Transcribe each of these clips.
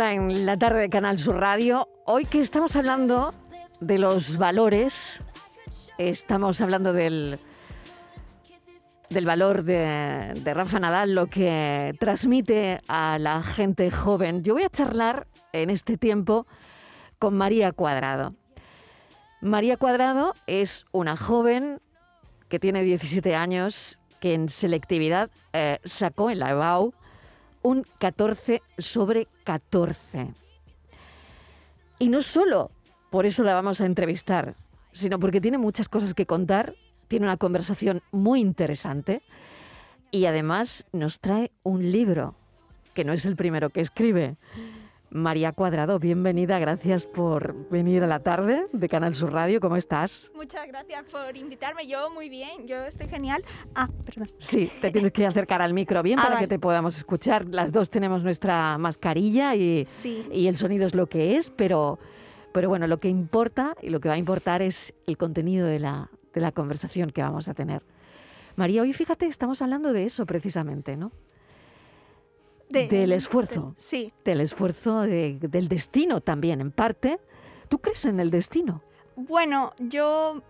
En la tarde de Canal Sur Radio. Hoy que estamos hablando de los valores, estamos hablando del, del valor de, Rafa Nadal, lo que transmite a la gente joven. Yo voy a charlar en este tiempo con María Cuadrado. María Cuadrado es una joven que tiene 17 años, que en selectividad eh, sacó en la EBAU un 14 sobre 14. Y no solo por eso la vamos a entrevistar, sino porque tiene muchas cosas que contar, tiene una conversación muy interesante y además nos trae un libro, que no es el primero que escribe. María Cuadrado, bienvenida, gracias por venir a la tarde de Canal Sur Radio, ¿cómo estás? Muchas gracias por invitarme. Yo muy bien, yo estoy genial. Ah, perdón. Sí, te tienes que acercar al micro bien Ah, para que te podamos escuchar. Las dos tenemos nuestra mascarilla y, Sí. y el sonido es lo que es, pero, pero bueno, lo que importa y lo que va a importar es el contenido de la, de la conversación que vamos a tener. María, hoy fíjate, estamos hablando de eso precisamente, ¿no? De- Del esfuerzo. de- sí. Del esfuerzo, de- del destino también, en parte. ¿Tú crees en el destino? Bueno, yo...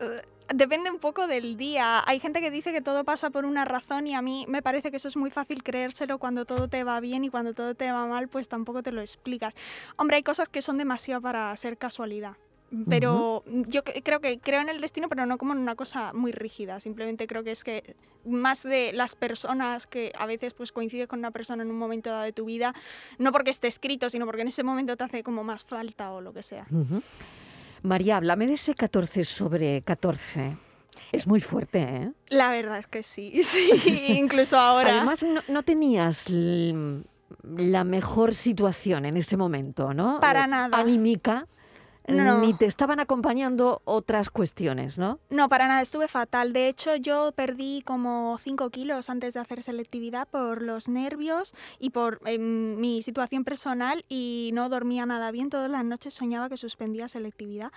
eh, Depende un poco del día. Hay gente que dice que todo pasa por una razón y a mí me parece que eso es muy fácil creérselo cuando todo te va bien y cuando todo te va mal, pues tampoco te lo explicas. Hombre, hay cosas que son demasiado para ser casualidad. Pero yo creo que creo en el destino, pero no como en una cosa muy rígida. Simplemente creo que es que más de las personas que a veces pues coincides con una persona en un momento dado de tu vida, no porque esté escrito, sino porque en ese momento te hace como más falta o lo que sea. María, háblame de ese 14 sobre 14. Es muy fuerte, ¿eh? La verdad es que sí, sí, incluso ahora. Además, no, no tenías la mejor situación en ese momento, ¿no? Para nada. Anímica. No. Ni te estaban acompañando otras cuestiones, ¿no? No, para nada, estuve fatal. De hecho, yo perdí como 5 kilos antes de hacer selectividad por los nervios y por em, mi situación personal y no dormía nada bien. Todas las noches soñaba que suspendía selectividad.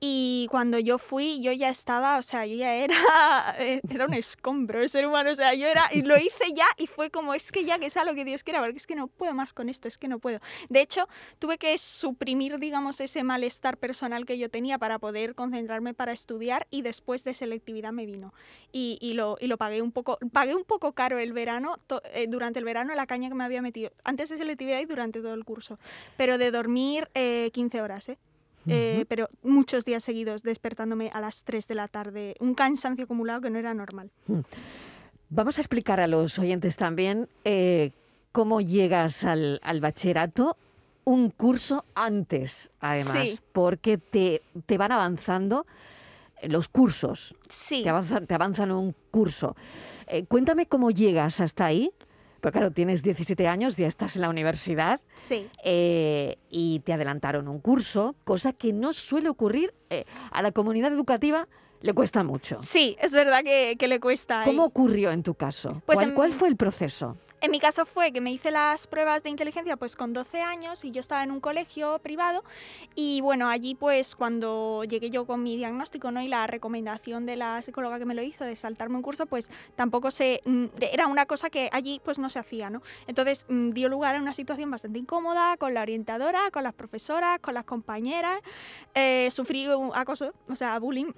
Y cuando yo fui, yo ya estaba, o sea, yo ya era, eh, era un escombro el ser humano. O sea, yo era, y lo hice ya y fue como, es que ya que sea lo que Dios quiera, porque es que no puedo más con esto, es que no puedo. De hecho, tuve que suprimir, digamos, ese malestar personal que yo tenía para poder concentrarme para estudiar y después de selectividad me vino. Y, y lo, y lo pagué un poco, pagué un poco caro el verano, to- eh, durante el verano la caña que me había metido, antes de selectividad y durante todo el curso. Pero de dormir eh, 15 horas, ¿eh? Eh, pero muchos días seguidos despertándome a las 3 de la tarde, un cansancio acumulado que no era normal. Vamos a explicar a los oyentes también eh, cómo llegas al, al bachillerato un curso antes, además, Sí. porque te, te van avanzando los cursos, Sí. te avanzan, te avanzan un curso. Eh, cuéntame cómo llegas hasta ahí, porque claro, tienes 17 años, ya estás en la universidad Sí. eh, y te adelantaron un curso, cosa que no suele ocurrir eh, a la comunidad educativa, le cuesta mucho. Sí, es verdad que, que le cuesta. ¿Cómo y- ocurrió en tu caso? Pues ¿Cuál, en- cuál fue el proceso? En mi caso fue que me hice las pruebas de inteligencia pues con 12 años y yo estaba en un colegio privado y bueno, allí pues cuando llegué yo con mi diagnóstico ¿no? y la recomendación de la psicóloga que me lo hizo de saltarme un curso, pues tampoco se... mm, era una cosa que allí pues no se hacía, ¿no? Entonces mm, dio lugar a una situación bastante incómoda con la orientadora, con las profesoras, con las compañeras. Eh, sufrí un acoso, o sea, bullying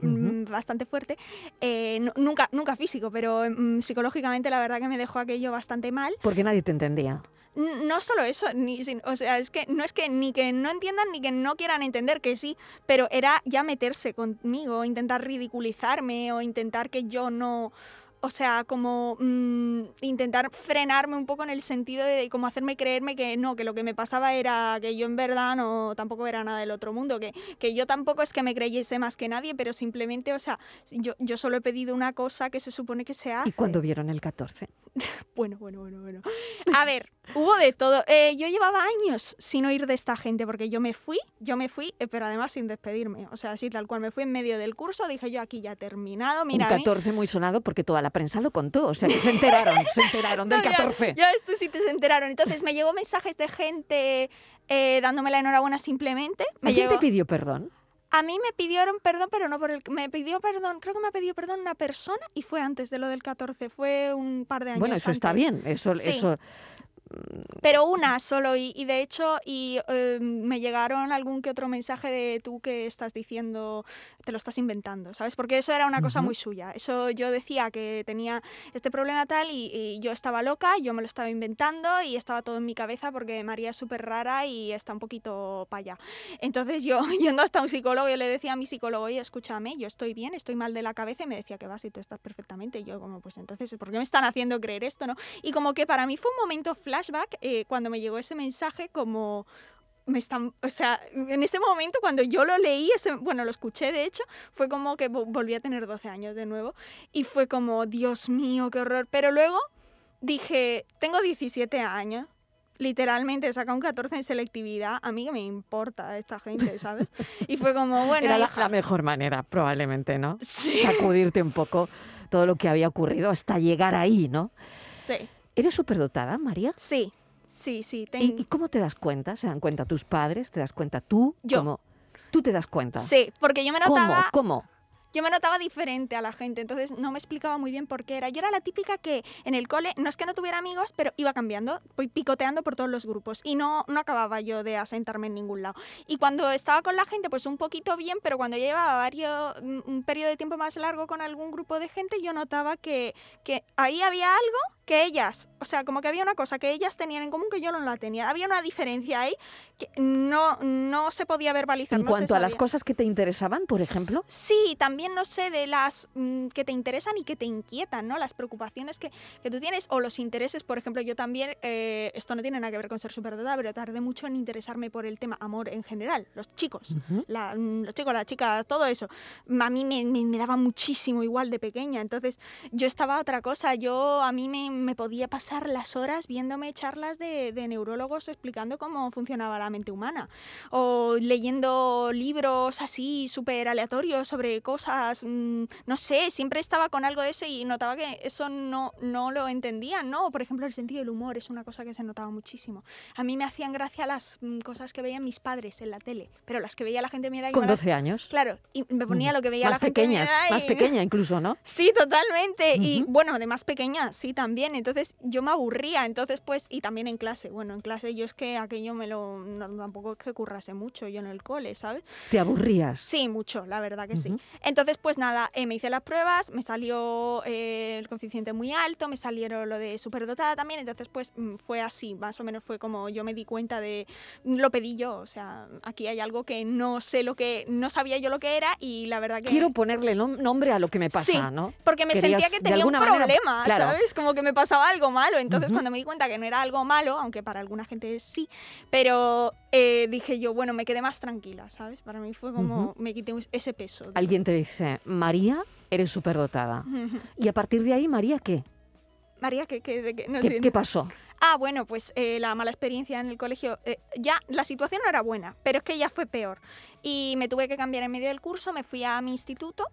bastante fuerte. Eh, nu- nunca, nunca físico, pero mm, psicológicamente la verdad que me dejó aquello bastante mal. Porque nadie te entendía. No solo eso, ni, o sea, es que no es que ni que no entiendan ni que no quieran entender que sí, pero era ya meterse conmigo, intentar ridiculizarme o intentar que yo no, o sea, como mm, intentar frenarme un poco en el sentido de como hacerme creerme que no, que lo que me pasaba era que yo en verdad no tampoco era nada del otro mundo, que, que yo tampoco es que me creyese más que nadie, pero simplemente, o sea, yo, yo solo he pedido una cosa que se supone que se hace. ¿Y cuando vieron el 14? Bueno, bueno, bueno, bueno. A ver, hubo de todo. Eh, yo llevaba años sin oír de esta gente porque yo me fui, yo me fui, eh, pero además sin despedirme. O sea, así tal cual me fui en medio del curso, dije yo aquí ya terminado, mira. a un mí- 14 muy sonado porque toda la prensa lo contó. O sea, que se enteraron, se enteraron del No, ya- 14. Ya, esto sí te se enteraron. Entonces me llegó mensajes de gente eh, dándome la enhorabuena simplemente. Me ¿Alguien te pidió perdón? A mí me pidieron perdón, pero no por el... Me pidió perdón, creo que me ha pedido perdón una persona y fue antes de lo del 14, fue un par de años Bueno, eso está bien. Eso, Sí. eso Pero una solo, y, y de hecho, y eh, me llegaron algún que otro mensaje de tú que estás diciendo, te lo estás inventando, ¿sabes? Porque eso era una cosa Ujú. muy suya. Eso yo decía que tenía este problema tal y, y yo estaba loca, yo me lo estaba inventando y estaba todo en mi cabeza porque María es súper rara y está un poquito para allá. Entonces yo, yendo hasta un psicólogo, yo le decía a mi psicólogo, oye, escúchame, yo estoy bien, estoy mal de la cabeza y me decía que vas y tú estás perfectamente. Y yo como, pues entonces, ¿por qué me están haciendo creer esto, no? Y como que para mí fue un momento flashback eh, cuando me llegó ese mensaje como me están, o sea, en ese momento cuando yo lo leí, ese, bueno, lo escuché de hecho, fue como que vo- volví a tener 12 años de nuevo y fue como, Dios mío, qué horror. Pero luego dije, tengo 17 años, literalmente he sacado un 14 en selectividad, a mí que me importa esta gente, ¿sabes? Y fue como, bueno, era la, la mejor manera, probablemente, ¿no? Sí. Sacudirte un poco todo lo que había ocurrido hasta llegar ahí, ¿no? sí, ¿Eres superdotada, María? sí, sí, sí, ten- ¿Y, y cómo te das cuenta? ¿Se dan cuenta tus padres? ¿Te das cuenta tú? Yo. ¿Cómo? ¿Tú te das cuenta? sí, porque yo me ¿Cómo? notaba... ¿Cómo? yo me notaba diferente a la gente, entonces no me explicaba muy bien por qué era. Yo era la típica que en el cole, no es que no tuviera amigos, pero iba cambiando, picoteando por todos los grupos y no, no acababa yo de asentarme en ningún lado. Y cuando estaba con la gente, pues un poquito bien, pero cuando ya llevaba varios, un periodo de tiempo más largo con algún grupo de gente, yo notaba que, que ahí había algo que ellas, o sea, como que había una cosa que ellas tenían en común que yo no la tenía. Había una diferencia ahí que no, no se podía verbalizar. En no cuanto a las cosas que te interesaban, por ejemplo. Sí, también no sé de las mm, que te interesan y que te inquietan, ¿no? Las preocupaciones que, que tú tienes o los intereses, por ejemplo, yo también, eh, esto no tiene nada que ver con ser superdotada, pero tardé mucho en interesarme por el tema amor en general, los chicos, Ujú. la- mm, los chicos, las chicas, todo eso. A mí me, me- me daba muchísimo igual de pequeña, entonces yo estaba otra cosa, yo a mí me, me podía pasar las horas viéndome charlas de, de neurólogos explicando cómo funcionaba la mente humana o leyendo libros así súper aleatorios sobre cosas, mm, no sé, siempre estaba con algo de eso y notaba que eso no, no lo entendían, ¿no? Por ejemplo, el sentido del humor es una cosa que se notaba muchísimo. A mí me hacían gracia las mm, cosas que veían mis padres en la tele, pero las que veía la gente de mi edad y Con no las- 12 años. Claro, y me ponía lo que veía más la gente de mi pequeñas, más y- pequeña incluso, ¿no? Sí, totalmente. Y Ujú. bueno, de más pequeña, sí, también. Entonces yo me aburría. Entonces, pues, y también en clase. Bueno, en clase yo es que aquello me lo. no- tampoco es que currase mucho yo en el cole, ¿sabes? Te aburrías. Sí, mucho, la verdad que sí. Entonces, pues nada, eh, me hice las pruebas, me salió eh, el coeficiente muy alto, me salieron lo de superdotada también. Entonces, pues mm, fue así, más o menos fue como yo me di cuenta de. Lo pedí yo, o sea, aquí hay algo que no sé lo que. No sabía yo lo que era y la verdad que. Quiero ponerle nom- nombre a lo que me pasa, Sí, ¿no? Porque me Querías, sentía que tenía un manera, problema, claro. ¿sabes? Como que me pasaba algo malo. Entonces, Ujú. cuando me di cuenta que no era algo malo, aunque para alguna gente sí, pero eh, dije yo, bueno, me quedé más tranquila, ¿sabes? Para mí fue como, me quité ese peso. de- Alguien te dice, María, eres superdotada. Ujú. Y a partir de ahí, María, ¿qué? María, ¿qué, qué, qué? No ¿Qué, qué pasó? Ah, bueno, pues eh, la mala experiencia en el colegio, eh, ya la situación no era buena, pero es que ya fue peor. Y me tuve que cambiar en medio del curso, me fui a mi instituto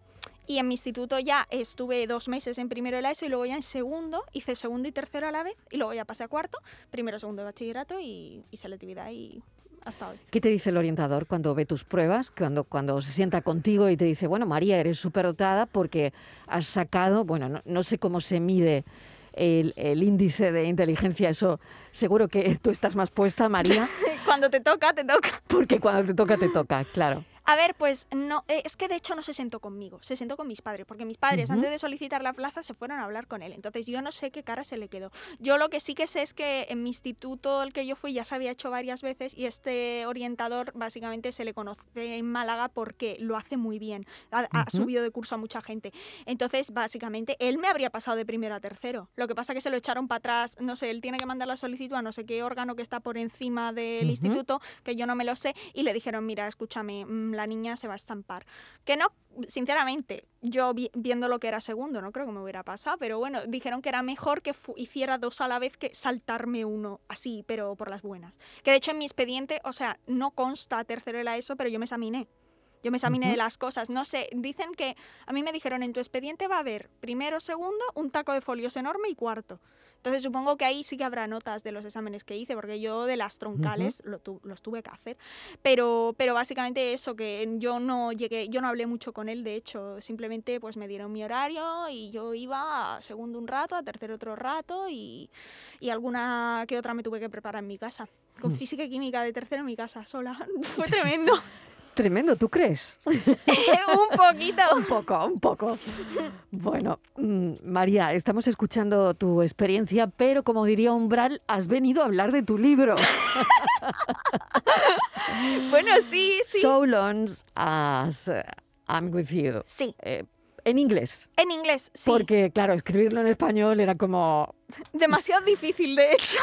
Y en mi instituto ya estuve dos meses en primero de la ESO y luego ya en segundo, hice segundo y tercero a la vez y luego ya pasé a cuarto, primero, segundo de bachillerato y, y selectividad y hasta hoy. ¿Qué te dice el orientador cuando ve tus pruebas, cuando, cuando se sienta contigo y te dice, bueno, María, eres superdotada porque has sacado, bueno, no, no sé cómo se mide el, el índice de inteligencia, eso seguro que tú estás más puesta, María, Cuando te toca, te toca. porque cuando te toca, te toca, claro. A ver, pues no, eh, es que de hecho no se sentó conmigo, se sentó con mis padres, porque mis padres antes de solicitar la plaza se fueron a hablar con él. Entonces yo no sé qué cara se le quedó. Yo lo que sí que sé es que en mi instituto al que yo fui ya se había hecho varias veces y este orientador básicamente se le conoce en Málaga porque lo hace muy bien. Ha, subido de curso a mucha gente. Entonces básicamente él me habría pasado de primero a tercero. Lo que pasa que se lo echaron para atrás, no sé, él tiene que mandar la solicitud a no sé qué órgano que está por encima del instituto que yo no me lo sé, y le dijeron, mira, escúchame, mm, la niña se va a estampar. Que no, sinceramente, yo vi- viendo lo que era segundo, no creo que me hubiera pasado, pero bueno, dijeron que era mejor que hiciera dos a la vez que saltarme uno así, pero por las buenas. Que de hecho en mi expediente, o sea, no consta tercero de la ESO, pero yo me examiné. Yo me examiné de las cosas. No sé, dicen que a mí me dijeron en tu expediente va a haber primero, segundo, un taco de folios enorme y cuarto. Entonces supongo que ahí sí que habrá notas de los exámenes que hice, porque yo de las troncales lo tu- los tuve que hacer. Pero, pero básicamente eso, que yo no llegué, yo no hablé mucho con él, de hecho, simplemente pues me dieron mi horario y yo iba a segundo un rato, a tercero otro rato y, y alguna que otra me tuve que preparar en mi casa. Con Hmm. física y química de tercero en mi casa, sola. Fue tremendo. Tremendo, ¿tú crees? un poquito. un poco, un poco. Bueno, mm, María, estamos escuchando tu experiencia, pero como diría Umbral, has venido a hablar de tu libro. Bueno, sí, sí. So long as uh, I'm with you. Sí, Eh, en inglés. en inglés, sí. Porque, claro, escribirlo en español era como... Demasiado difícil, de hecho.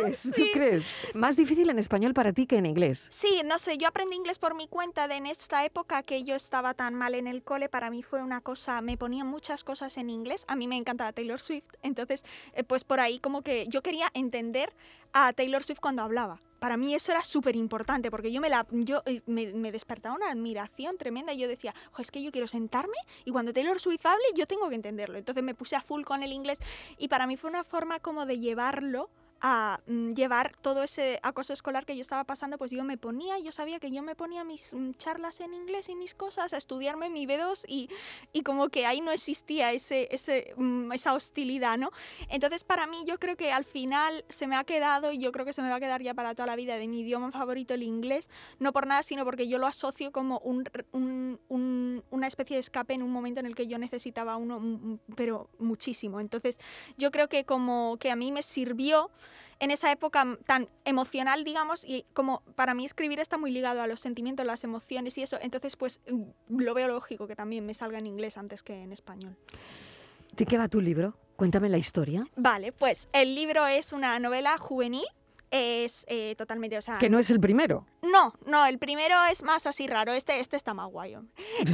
¿Crees? ¿Tú Sí. crees? Más difícil en español para ti que en inglés. Sí, no sé, yo aprendí inglés por mi cuenta de en esta época que yo estaba tan mal en el cole, para mí fue una cosa, me ponían muchas cosas en inglés, a mí me encantaba Taylor Swift, entonces eh, pues por ahí como que yo quería entender a Taylor Swift cuando hablaba. Para mí eso era súper importante porque yo, me, la, yo eh, me, me despertaba una admiración tremenda y yo decía, "Jo, es que yo quiero sentarme y cuando Taylor Swift hable yo tengo que entenderlo. Entonces me puse a full con el inglés y para mí fue una forma como de llevarlo a mm, llevar todo ese acoso escolar que yo estaba pasando, pues yo me ponía, yo sabía que yo me ponía mis mm, charlas en inglés y mis cosas, a estudiarme mi B2 y, y como que ahí no existía ese, ese, mm, esa hostilidad, ¿no? Entonces para mí yo creo que al final se me ha quedado y yo creo que se me va a quedar ya para toda la vida de mi idioma favorito el inglés, no por nada, sino porque yo lo asocio como un, un- un- una especie de escape en un momento en el que yo necesitaba uno, pero muchísimo. Entonces yo creo que como que a mí me sirvió en esa época m- tan emocional, digamos, y como para mí escribir está muy ligado a los sentimientos, las emociones y eso, entonces pues mm, lo veo lógico que también me salga en inglés antes que en español. ¿De qué va tu libro? Cuéntame la historia. Vale, pues el libro es una novela juvenil, es eh, totalmente, o sea... Que no es el primero. No, no, el primero es más así raro, este, este está más guay.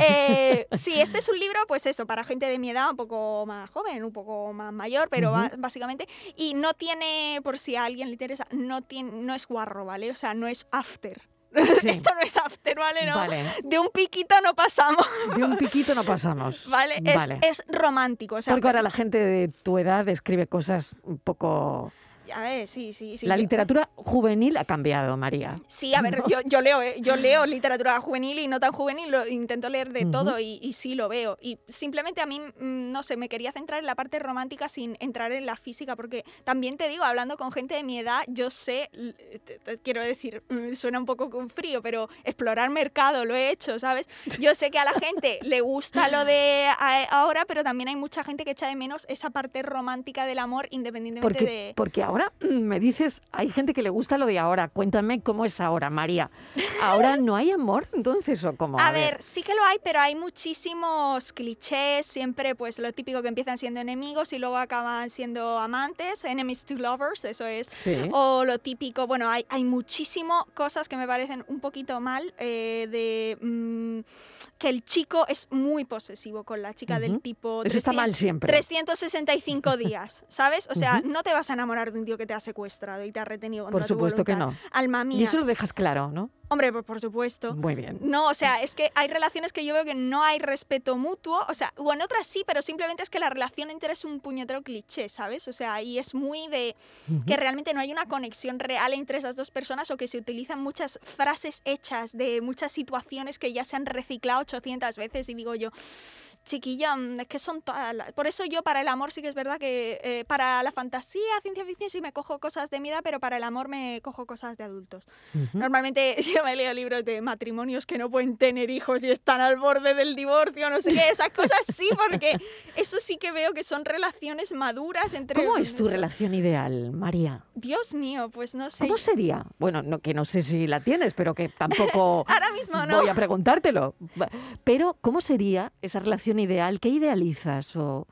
Eh, sí, este es un libro, pues eso, para gente de mi edad, un poco más joven, un poco más mayor, pero básicamente, y no tiene, por si a alguien le interesa, no, tiene, no es guarro, ¿vale? O sea, no es after. Sí. Esto no es after, ¿vale? No. Vale. De un piquito no pasamos, De un piquito no pasamos. ¿vale? Es, Vale. es romántico, o sea, Porque ahora la gente de tu edad escribe cosas un poco... a ver, sí, sí, sí. la literatura juvenil ha cambiado, María. Sí, a ver, yo, yo leo, eh, yo leo literatura juvenil y no tan juvenil, lo, intento leer de todo y, y sí lo veo. Y simplemente a mí, mm, no sé, me quería centrar en la parte romántica sin entrar en la física, porque también te digo, hablando con gente de mi edad, yo sé, l- te- te quiero decir, mm, suena un poco con frío, pero explorar mercado lo he hecho, ¿sabes? Yo sé que a la gente le gusta lo de ahora, pero también hay mucha gente que echa de menos esa parte romántica del amor independientemente Porque, de... porque ahora mm, me dices, hay gente que le gusta lo de ahora. Cuéntame cómo es ahora, María. ¿Ahora no hay amor entonces o cómo? A ver, sí que lo hay, pero hay muchísimos clichés, siempre pues lo típico que empiezan siendo enemigos y luego acaban siendo amantes, enemies to lovers, eso es. Sí. O lo típico, bueno, hay, hay muchísimo cosas que me parecen un poquito mal, eh, de mm, que el chico es muy posesivo con la chica del tipo... Eso está 300 mal siempre. 365 días, ¿sabes? O sea, no te vas a enamorar de un tío que te ha secuestrado y te ha retenido Por tu supuesto que no. Alma mía. Y eso lo dejas claro, ¿no? Hombre, pues por supuesto. Muy bien. No, o sea, es que hay relaciones que yo veo que no hay respeto mutuo, o sea, o en otras sí, pero simplemente es que la relación entera es un puñetero cliché, ¿sabes? O sea, y es muy de que realmente no hay una conexión real entre esas dos personas o que se utilizan muchas frases hechas de muchas situaciones que ya se han reciclado 800 veces y digo yo, chiquilla, mm, es que son todas las... Por eso yo para el amor sí que es verdad que eh, para la fantasía, ciencia ficción sí me cojo cosas de mi edad, pero para el amor me cojo cosas de adultos. Normalmente yo me leo libros de matrimonios que no pueden tener hijos y están al borde del divorcio, no sé qué, esas cosas sí, porque eso sí que veo que son relaciones maduras entre... ¿Cómo es tu relación ideal, María? Dios mío, pues no sé. ¿Cómo sería? Bueno, no, que no sé si la tienes, pero que tampoco Ahora mismo no. voy a preguntártelo. Pero, ¿cómo sería esa relación ideal? ¿Qué idealizas? O...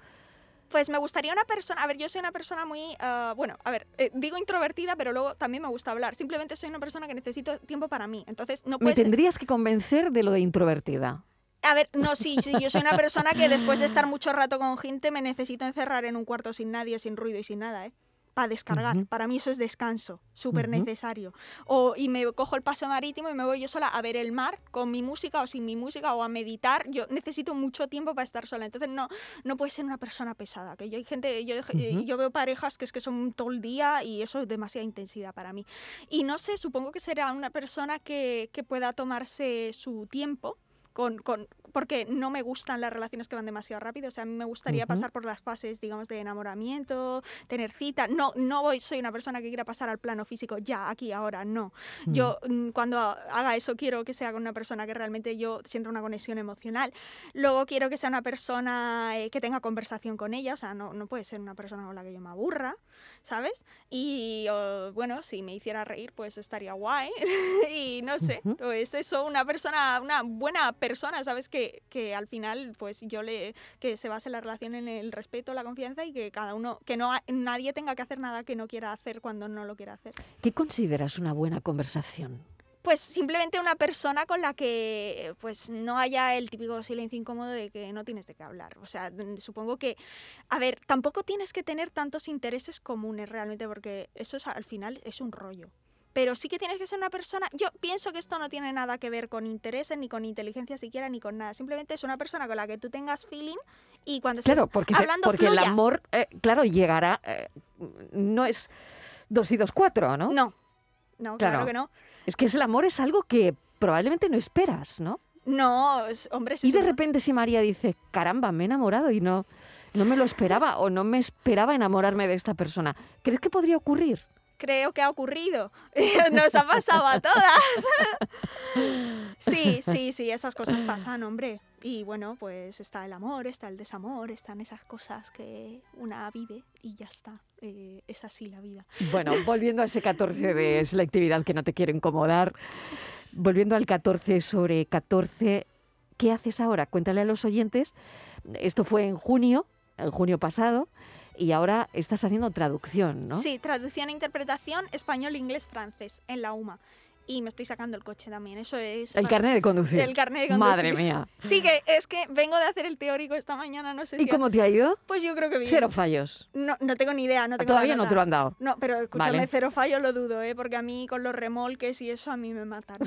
Pues me gustaría una persona, a ver, yo soy una persona muy, ah, bueno, a ver, eh, digo introvertida, pero luego también me gusta hablar. Simplemente soy una persona que necesito tiempo para mí. Entonces no Me puedes... tendrías que convencer de lo de introvertida. A ver, no, sí, sí, yo soy una persona que después de estar mucho rato con gente me necesito encerrar en un cuarto sin nadie, sin ruido y sin nada, ¿eh? Para descargar. Para mí eso es descanso, súper necesario. O, y me cojo el paso marítimo y me voy yo sola a ver el mar con mi música o sin mi música o a meditar. Yo necesito mucho tiempo para estar sola. Entonces no, no puede ser una persona pesada. Que yo hay gente, yo, eh, yo veo parejas que es que son todo el día y eso es demasiada intensidad para mí. Y no sé, supongo que será una persona que, que pueda tomarse su tiempo. Con, con- porque no me gustan las relaciones que van demasiado rápido. O sea, a mí me gustaría pasar por las fases, digamos, de enamoramiento, tener cita. No, no voy, soy una persona que quiera pasar al plano físico ya, aquí, ahora, no. Yo mm, cuando haga eso quiero que sea con una persona que realmente yo sienta una conexión emocional. Luego quiero que sea una persona eh, que tenga conversación con ella. O sea, no, no puede ser una persona con la que yo me aburra, ¿sabes? Y o, bueno, si me hiciera reír, pues estaría guay. y no sé, Ujú. pues eso, una persona, una buena persona, ¿sabes? Que, que al final, pues yo le, que se base la relación en el respeto, la confianza y que cada uno, que no nadie tenga que hacer nada que no quiera hacer cuando no lo quiera hacer. ¿Qué consideras una buena conversación? Pues simplemente una persona con la que pues no haya el típico silencio incómodo de que no tienes de qué hablar. O sea, supongo que, a ver, tampoco tienes que tener tantos intereses comunes realmente porque eso es, al final es un rollo. Pero sí que tienes que ser una persona. Yo pienso que esto no tiene nada que ver con intereses, ni con inteligencia siquiera, ni con nada. Simplemente es una persona con la que tú tengas feeling y cuando estés Claro, porque, te- hablando porque el amor, eh, claro, llegará, eh, no es dos y dos cuatro, ¿no? No, no, claro. Claro. que no. Es que es el amor es algo que probablemente no esperas, ¿no? No, hombre, Y de repente si María dice, caramba, me he enamorado y no, no me lo esperaba o no me esperaba enamorarme de esta persona, ¿crees que podría ocurrir? Creo que ha ocurrido. Nos ha pasado a todas. Sí, sí, sí, esas cosas pasan, hombre. Y bueno, pues está el amor, está el desamor, están esas cosas que una vive y ya está. Eh, es así la vida. Bueno, volviendo a ese 14 de selectividad que no te quiero incomodar, volviendo al 14 sobre 14, ¿qué haces ahora? Cuéntale a los oyentes. Esto fue en junio, en junio pasado, y ahora estás haciendo traducción, ¿no? Sí, traducción e interpretación español, inglés, francés en la UMA. Y me estoy sacando el coche también, eso es... El carnet de conducir. El carnet de conducir. Madre mía. Sí, que es que vengo de hacer el teórico esta mañana, no sé si... ¿Y cómo te ha ido? Pues yo creo que bien. Cero fallos. No, no tengo ni idea, no tengo Todavía no te lo han dado. No, pero escúchame, Vale. cero fallo lo dudo, ¿eh? porque a mí con los remolques y eso a mí me matan.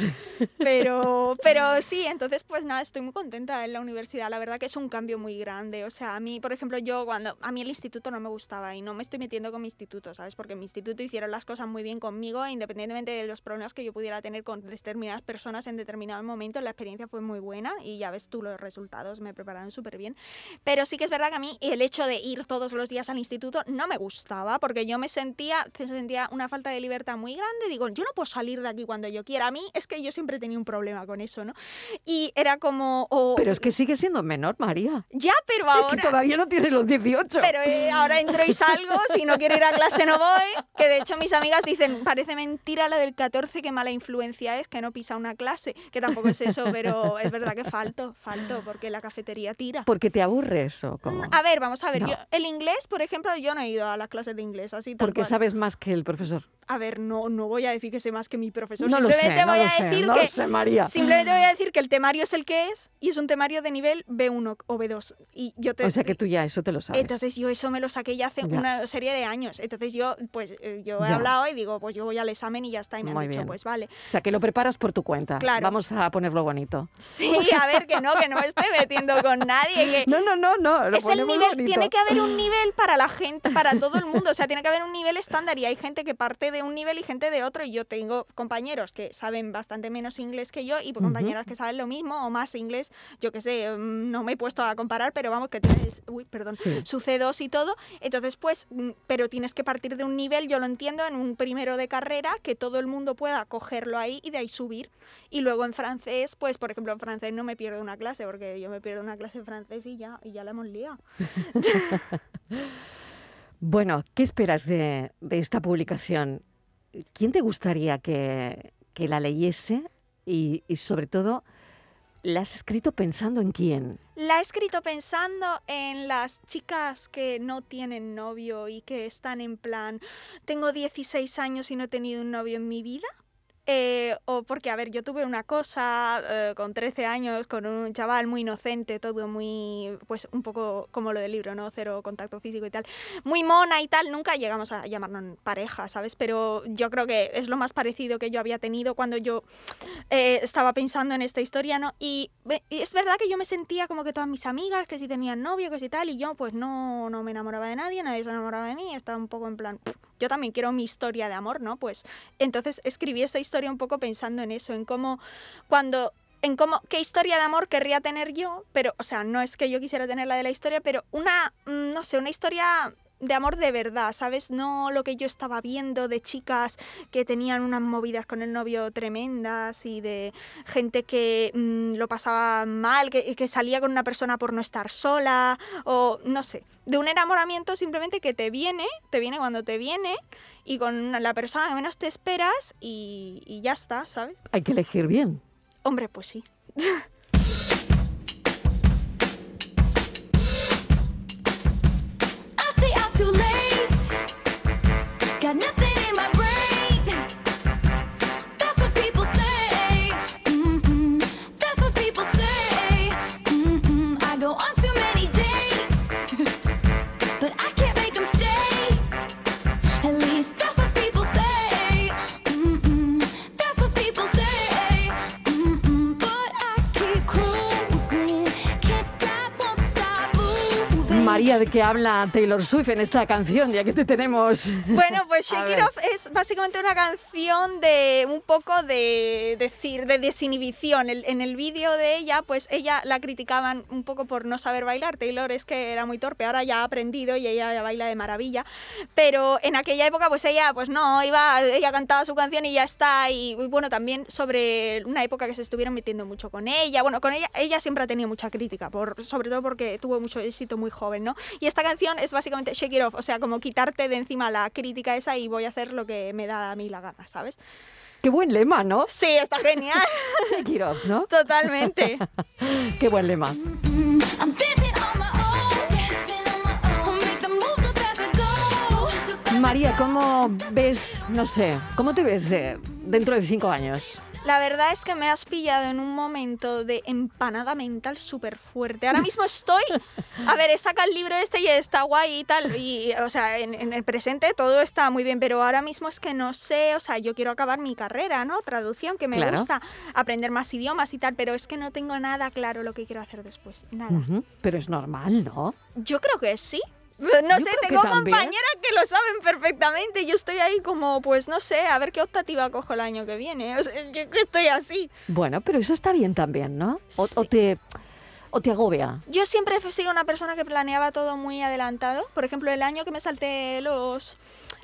Pero, pero sí, entonces pues nada, estoy muy contenta en la universidad. La verdad que es un cambio muy grande. O sea, a mí, por ejemplo, yo cuando a mí el instituto no me gustaba y no me estoy metiendo con mi instituto, ¿sabes? Porque en mi instituto hicieron las cosas muy bien conmigo, independientemente de los problemas que yo pudiera tener con determinadas personas en determinado momento, la experiencia fue muy buena y ya ves tú los resultados, me prepararon súper bien. Pero sí que es verdad que a mí el hecho de ir todos los días al instituto no me gustaba porque yo me sentía, se sentía una falta de libertad muy grande. Digo, yo no puedo salir de aquí cuando yo quiera. A mí es que yo siempre tenía un problema con eso, ¿no? Y era como... o- Pero es que sigue siendo menor, María. Ya, pero Es ahora... que todavía no tienes los 18. Pero eh, ahora entro y salgo, si no quiero ir a clase no voy. Que de hecho mis amigas dicen, parece mentira la del 14, que mala influencia es que no pisa una clase, que tampoco es eso, pero es verdad que falto, falto, porque la cafetería tira. ¿Porque te aburres o cómo? A ver, vamos a ver, No. yo, el inglés, por ejemplo, yo no he ido a las clases de inglés, así tal Porque cual. sabes más que el profesor. A ver, no, no voy a decir que sé más que mi profesor. No lo sé, simplemente no voy lo a sé, decir no que lo sé, María. Simplemente voy a decir que el temario es el que es y es un temario de nivel B1 o B2. Y yo te O sea que tú ya eso te lo sabes. Entonces yo eso me lo saqué ya hace Ya. una serie de años. Entonces yo, pues eh, yo he Ya. hablado y digo, pues yo voy al examen y ya está. Y me han Muy dicho, bien. pues vale. O sea que lo preparas por tu cuenta. Claro. Vamos a ponerlo bonito. Sí, a ver, que no, que no me estoy metiendo con nadie. Que No, no, no, no. Lo es el nivel, bonito. tiene que haber un nivel para la gente, para todo el mundo. O sea, tiene que haber un nivel estándar y hay gente que parte de un nivel y gente de otro. Y yo tengo compañeros que saben bastante menos inglés que yo y compañeras que saben lo mismo o más inglés. Yo que sé, mm, no me he puesto a comparar, pero vamos, que tienes, uy, perdón, Sí. su C2 y todo. Entonces, pues, mm, pero tienes que partir de un nivel, yo lo entiendo, en un primero de carrera, que todo el mundo pueda cogerlo ahí y de ahí subir. Y luego en francés, pues, por ejemplo, en francés no me pierdo una clase, porque yo me pierdo una clase en francés y ya, y ya la hemos liado. Bueno, ¿qué esperas de, esta publicación? ¿Quién te gustaría que, la leyese? Y, y sobre todo, ¿la has escrito pensando en quién? La he escrito pensando en las chicas que no tienen novio y que están en plan, tengo 16 años y no he tenido un novio en mi vida. Eh, o porque, a ver, yo tuve una cosa eh, con 13 años, con un chaval muy inocente, todo muy, pues un poco como lo del libro, ¿no? Cero contacto físico y tal. Muy mona y tal, nunca llegamos a llamarnos pareja, ¿sabes? Pero yo creo que es lo más parecido que yo había tenido cuando yo eh, estaba pensando en esta historia, ¿no? Y, y es verdad que yo me sentía como que todas mis amigas, que si tenían novio, que si tal, y yo pues no, no me enamoraba de nadie, nadie se enamoraba de mí, estaba un poco en plan, "Pff, yo también quiero mi historia de amor, ¿no? Pues entonces escribí esa historia un poco pensando en eso, en cómo cuando en cómo qué historia de amor querría tener yo, pero o sea, no es que yo quisiera tener la de la historia, pero una mm, no sé, una historia de amor de verdad, ¿sabes? No lo que yo estaba viendo de chicas que tenían unas movidas con el novio tremendas y de gente que mm, lo pasaba mal, que, que salía con una persona por no estar sola o no sé, de un enamoramiento simplemente que te viene, te viene cuando te viene y con la persona que menos te esperas y, y ya está, ¿sabes? Hay que elegir bien. Hombre, pues sí. Got nothing María, ¿de qué habla Taylor Swift en esta canción? Ya que te tenemos. Bueno, pues Shake It. Off es básicamente una canción de un poco de decir, de desinhibición. El- en el vídeo de ella, pues ella la criticaban un poco por no saber bailar. Taylor es que era muy torpe, ahora ya ha aprendido y ella ya baila de maravilla. Pero en aquella época, pues ella, pues no, iba, ella cantaba su canción y ya está. Y bueno, también sobre una época que se estuvieron metiendo mucho con ella. Bueno, con ella, ella siempre ha tenido mucha crítica, por, sobre todo porque tuvo mucho éxito muy joven, ¿no? Y esta canción es básicamente Shake It Off, o sea, como quitarte de encima la crítica esa y voy a hacer lo que me da a mí la gana, ¿sabes? Qué buen lema, ¿no? Sí, está genial, Shake it off, ¿no? totalmente. Qué buen lema. María, ¿cómo ves, no sé, cómo te ves de- dentro de cinco años? La verdad es que me has pillado en un momento de empanada mental súper fuerte. Ahora mismo estoy, a ver, he sacado el libro este y está guay y tal, y, o sea, en, en el presente todo está muy bien, pero ahora mismo es que no sé, o sea, yo quiero acabar mi carrera, ¿no? Traducción, que me Claro. gusta aprender más idiomas y tal, pero es que no tengo nada claro lo que quiero hacer después, nada. Pero es normal, ¿no? Yo creo que sí. No Yo sé, que tengo también. compañeras que lo saben perfectamente. Yo estoy ahí como, pues no sé, a ver qué optativa cojo el año que viene. O sea, yo que estoy así. Bueno, pero eso está bien también, ¿no? O, te, o te agobia. Yo siempre he sido una persona que planeaba todo muy adelantado. Por ejemplo, el año que me salté los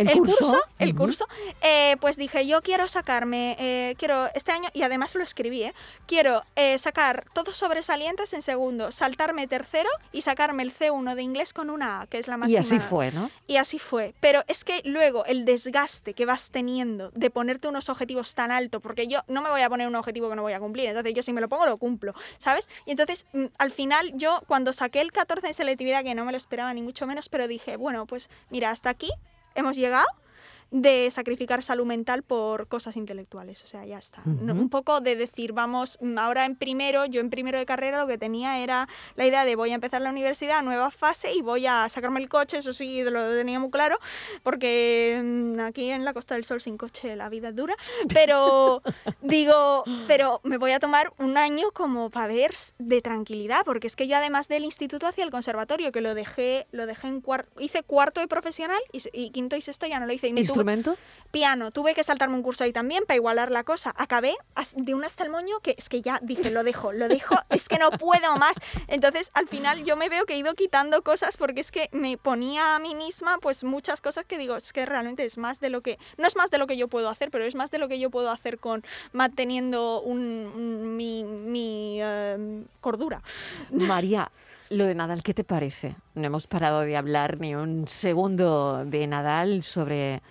¿El curso? el curso, eh, pues dije, yo quiero sacarme, eh, quiero este año, y además lo escribí, ¿eh? quiero eh, sacar todos sobresalientes en segundo, saltarme tercero y sacarme el C1 de inglés con una A, que es la máxima. Y así fue, ¿no? Y así fue. Pero es que luego el desgaste que vas teniendo de ponerte unos objetivos tan altos, porque yo no me voy a poner un objetivo que no voy a cumplir, entonces yo si me lo pongo lo cumplo, ¿sabes? Y entonces mm, al final yo cuando saqué el 14 en selectividad, que no me lo esperaba ni mucho menos, pero dije, bueno, pues mira, hasta aquí hemos llegado de sacrificar salud mental por cosas intelectuales, o sea, ya está. Un poco de decir, vamos, mm, ahora en primero, yo en primero de carrera lo que tenía era la idea de voy a empezar la universidad, nueva fase y voy a sacarme el coche, eso sí, lo tenía muy claro, porque mm, aquí en la Costa del Sol sin coche la vida es dura, pero digo, pero me voy a tomar un año como para ver de tranquilidad, porque es que yo además del instituto hacia el conservatorio, que lo dejé, lo dejé en cuarto, hice cuarto de profesional y quinto y sexto ya no lo hice. Y me tuve- ¿Instrumento? piano, tuve que saltarme un curso ahí también para igualar la cosa. Acabé de un hasta el moño que es que ya dije, lo dejo, lo dejo, es que no puedo más. Entonces, al final yo me veo que he ido quitando cosas porque es que me ponía a mí misma pues muchas cosas que digo, es que realmente es más de lo que, no es más de lo que yo puedo hacer, pero es más de lo que yo puedo hacer con manteniendo un, un- mi, mi eh, cordura. María, lo de Nadal, ¿qué te parece? No hemos parado de hablar ni un segundo de Nadal sobre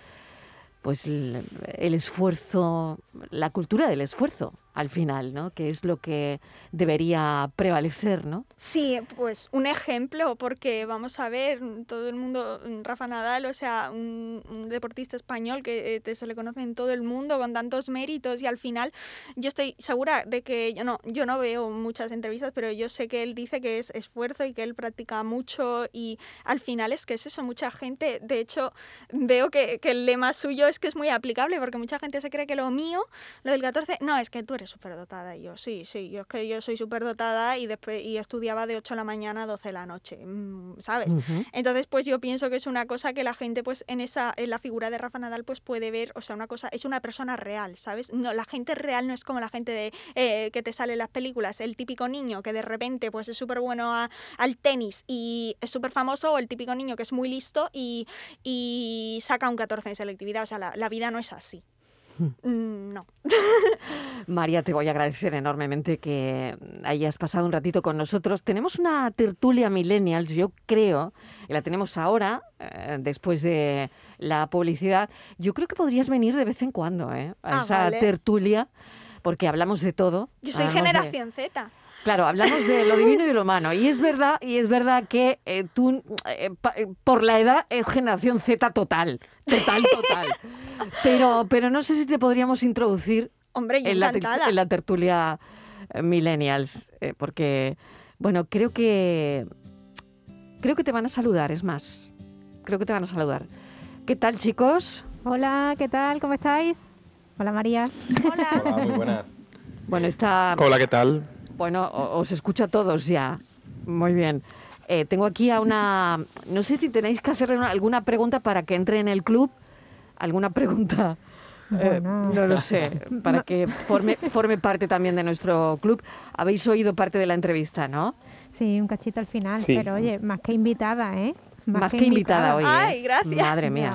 pues el, el esfuerzo, la cultura del esfuerzo al final, ¿no? Que es lo que debería prevalecer, ¿no? Sí, pues un ejemplo, porque vamos a ver, todo el mundo, Rafa Nadal, o sea, un, deportista español que eh, se le conoce en todo el mundo con tantos méritos y al final yo estoy segura de que yo no, yo no veo muchas entrevistas, pero yo sé que él dice que es esfuerzo y que él practica mucho y al final es que es eso, mucha gente, de hecho veo que, que el lema suyo es que es muy aplicable porque mucha gente se cree que lo mío, lo del 14, no, es que tú superdotada y yo sí, sí, yo es que yo soy superdotada y después y estudiaba de 8 de la mañana a 12 de la noche, mm, ¿sabes? Entonces, pues yo pienso que es una cosa que la gente, pues en esa, en la figura de Rafa Nadal, pues puede ver, o sea, una cosa, es una persona real, ¿sabes? No, la gente real no es como la gente de eh, que te sale en las películas, el típico niño que de repente, pues es súper bueno a- al tenis y es súper famoso, o el típico niño que es muy listo y, y saca un 14 en selectividad, o sea, la, la vida no es así. Mm, no. María, te voy a agradecer enormemente que hayas pasado un ratito con nosotros. Tenemos una tertulia millennials, yo creo, y la tenemos ahora, eh, después de la publicidad. Yo creo que podrías venir de vez en cuando ¿eh? a Ah, esa vale. tertulia, porque hablamos de todo. Yo soy de- generación Z. Claro, hablamos de lo divino y de lo humano. Y es verdad, y es verdad que eh, tú, eh, pa- eh, por la edad, es generación Z total. Total, total. Pero, pero no sé si te podríamos introducir Hombre, yo en la, ter- encantada. en la tertulia Millennials, eh, porque, bueno, creo que creo que te van a saludar, es más, creo que te van a saludar. ¿Qué tal, chicos? Hola, ¿qué tal? ¿Cómo estáis? Hola María. Hola. Hola, muy buenas. Bueno, está, Hola, ¿qué tal? Bueno, os escucho a todos ya. Muy bien. Eh, tengo aquí a una, no sé si tenéis que hacerle una- alguna pregunta para que entre en el club, alguna pregunta. Eh, no lo sé, para que forme, forme parte también de nuestro club. Habéis oído parte de la entrevista, ¿no? Sí, un cachito al final, Sí. pero oye, más que invitada, ¿eh? Más, que invitada hoy. ¿eh? Ay, gracias. Madre mía.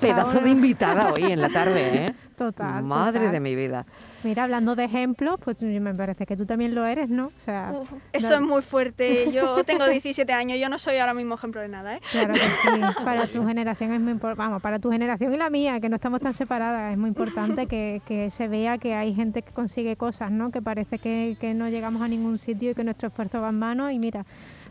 Pedazo de invitada hoy en la tarde, ¿eh? Total. Madre total. de mi vida. Mira, hablando de ejemplos, pues me parece que tú también lo eres, ¿no? O sea, Uf, eso no- es muy fuerte. Yo tengo 17 años, yo no soy ahora mismo ejemplo de nada, ¿eh? Claro que sí. Para tu generación es muy importante, vamos, para tu generación y la mía, que no estamos tan separadas, es muy importante que, que se vea que hay gente que consigue cosas, ¿no? Que parece que, que no llegamos a ningún sitio y que nuestro esfuerzo va en vano y mira,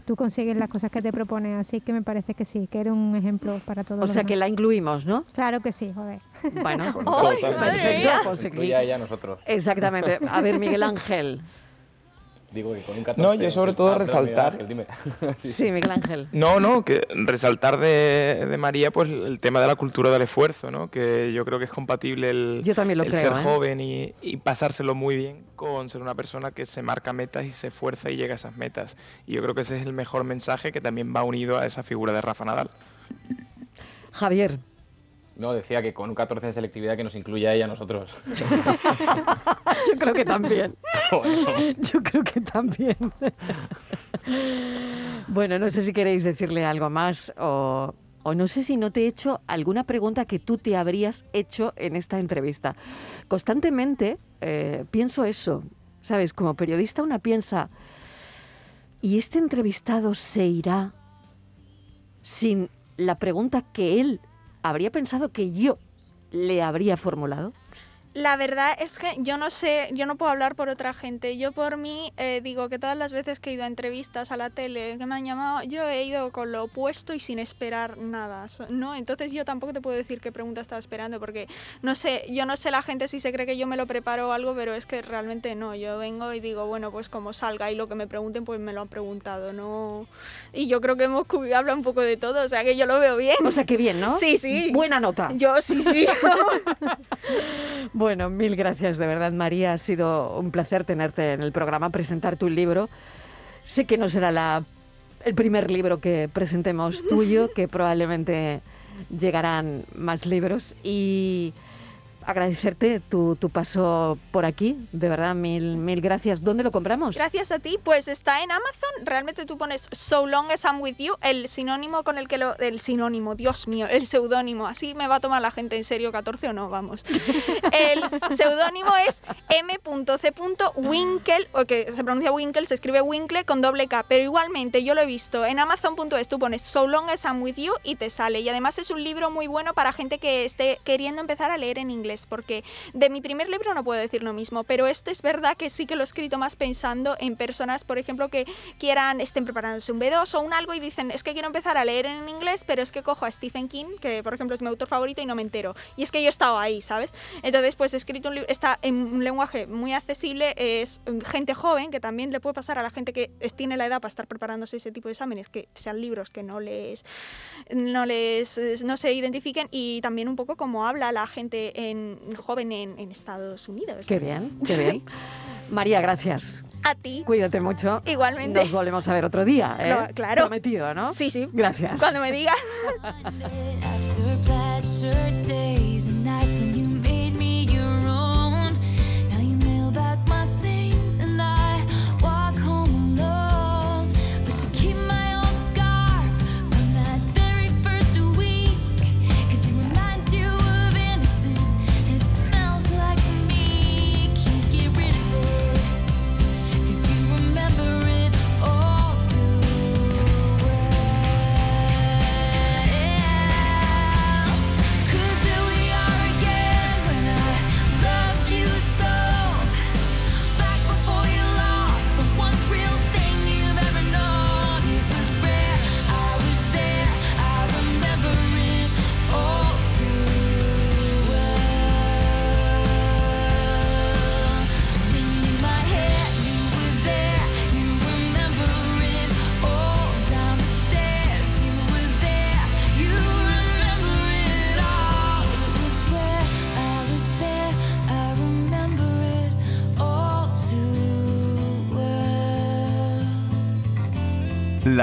tú consigues las cosas que te propones, así que me parece que sí, que eres un ejemplo para todos. O los sea que la incluimos, ¿no? Claro que sí, joder. Bueno, perfecto. mía. pues Incluye a ella a nosotros. Exactamente. A ver, Miguel Ángel. Digo que con un 14... No, yo sobre todo Ah, resaltar- Miguel Ángel, dime. Sí. Sí, Miguel Ángel. No, no, que resaltar de, de María pues el tema de la cultura del esfuerzo, ¿no? Que yo creo que es compatible el, Yo también lo el creo, ser ¿eh? joven y, y pasárselo muy bien con ser una persona que se marca metas y se esfuerza y llega a esas metas. Y yo creo que ese es el mejor mensaje que también va unido a esa figura de Rafa Nadal. Javier. No, decía que con un 14 en selectividad que nos incluye a ella a nosotros. Yo creo que también. Yo creo que también. Bueno, no sé si queréis decirle algo más o, o no sé si no te he hecho alguna pregunta que tú te habrías hecho en esta entrevista. Constantemente eh, pienso eso, ¿sabes? Como periodista una piensa, ¿y este entrevistado se irá sin la pregunta que él habría pensado que yo le habría formulado? La verdad es que yo no sé, yo no puedo hablar por otra gente. Yo por mí eh, digo que todas las veces que he ido a entrevistas a la tele que me han llamado, yo he ido con lo opuesto y sin esperar nada, ¿no? Entonces yo tampoco te puedo decir qué pregunta estaba esperando porque no sé, yo no sé la gente si se cree que yo me lo preparo o algo, pero es que realmente no. Yo vengo y digo, bueno, pues como salga y lo que me pregunten, pues me lo han preguntado, ¿no? Y yo creo que hemos hablado un poco de todo, o sea que yo lo veo bien. O sea, que bien, ¿no? Sí, sí. Buena nota. Yo sí, sí. Bueno, mil gracias de verdad, María. Ha sido un placer tenerte en el programa, presentar tu libro. Sé que no será el primer libro que presentemos tuyo, que probablemente llegarán más libros. Y agradecerte tu, tu paso por aquí. De verdad, mil, mil gracias. ¿Dónde lo compramos? Gracias a ti, pues está en Amazon. Realmente tú pones So Long as I'm With You, el sinónimo con el que lo. El sinónimo, Dios mío, el seudónimo. Así me va a tomar la gente en serio, 14 o no, vamos. El seudónimo es m.c.winkle, o que se pronuncia Winkle, se escribe Winkle con doble K. Pero igualmente yo lo he visto en Amazon.es, tú pones So Long as I'm With You y te sale. Y además es un libro muy bueno para gente que esté queriendo empezar a leer en inglés, porque de mi primer libro no puedo decir lo mismo, pero este es verdad que sí que lo he escrito más pensando en personas, por ejemplo, que quieran, estén preparándose un B2 o un algo y dicen, es que quiero empezar a leer en inglés, pero es que cojo a Stephen King, que por ejemplo es mi autor favorito y no me entero. Y es que yo he estado ahí, ¿sabes? Entonces, pues he escrito un libro, está en un lenguaje muy accesible, es mm, gente joven, que también le puede pasar a la gente que tiene la edad para estar preparándose ese tipo de exámenes, que sean libros que no les, no les, no se identifiquen y también un poco como habla la gente en, joven en, en Estados Unidos. Qué bien, qué bien. María, gracias. A ti. Cuídate mucho. Igualmente. Nos volvemos a ver otro día, ¿eh? Claro. Prometido, ¿no? Sí, sí. Gracias. Cuando me digas.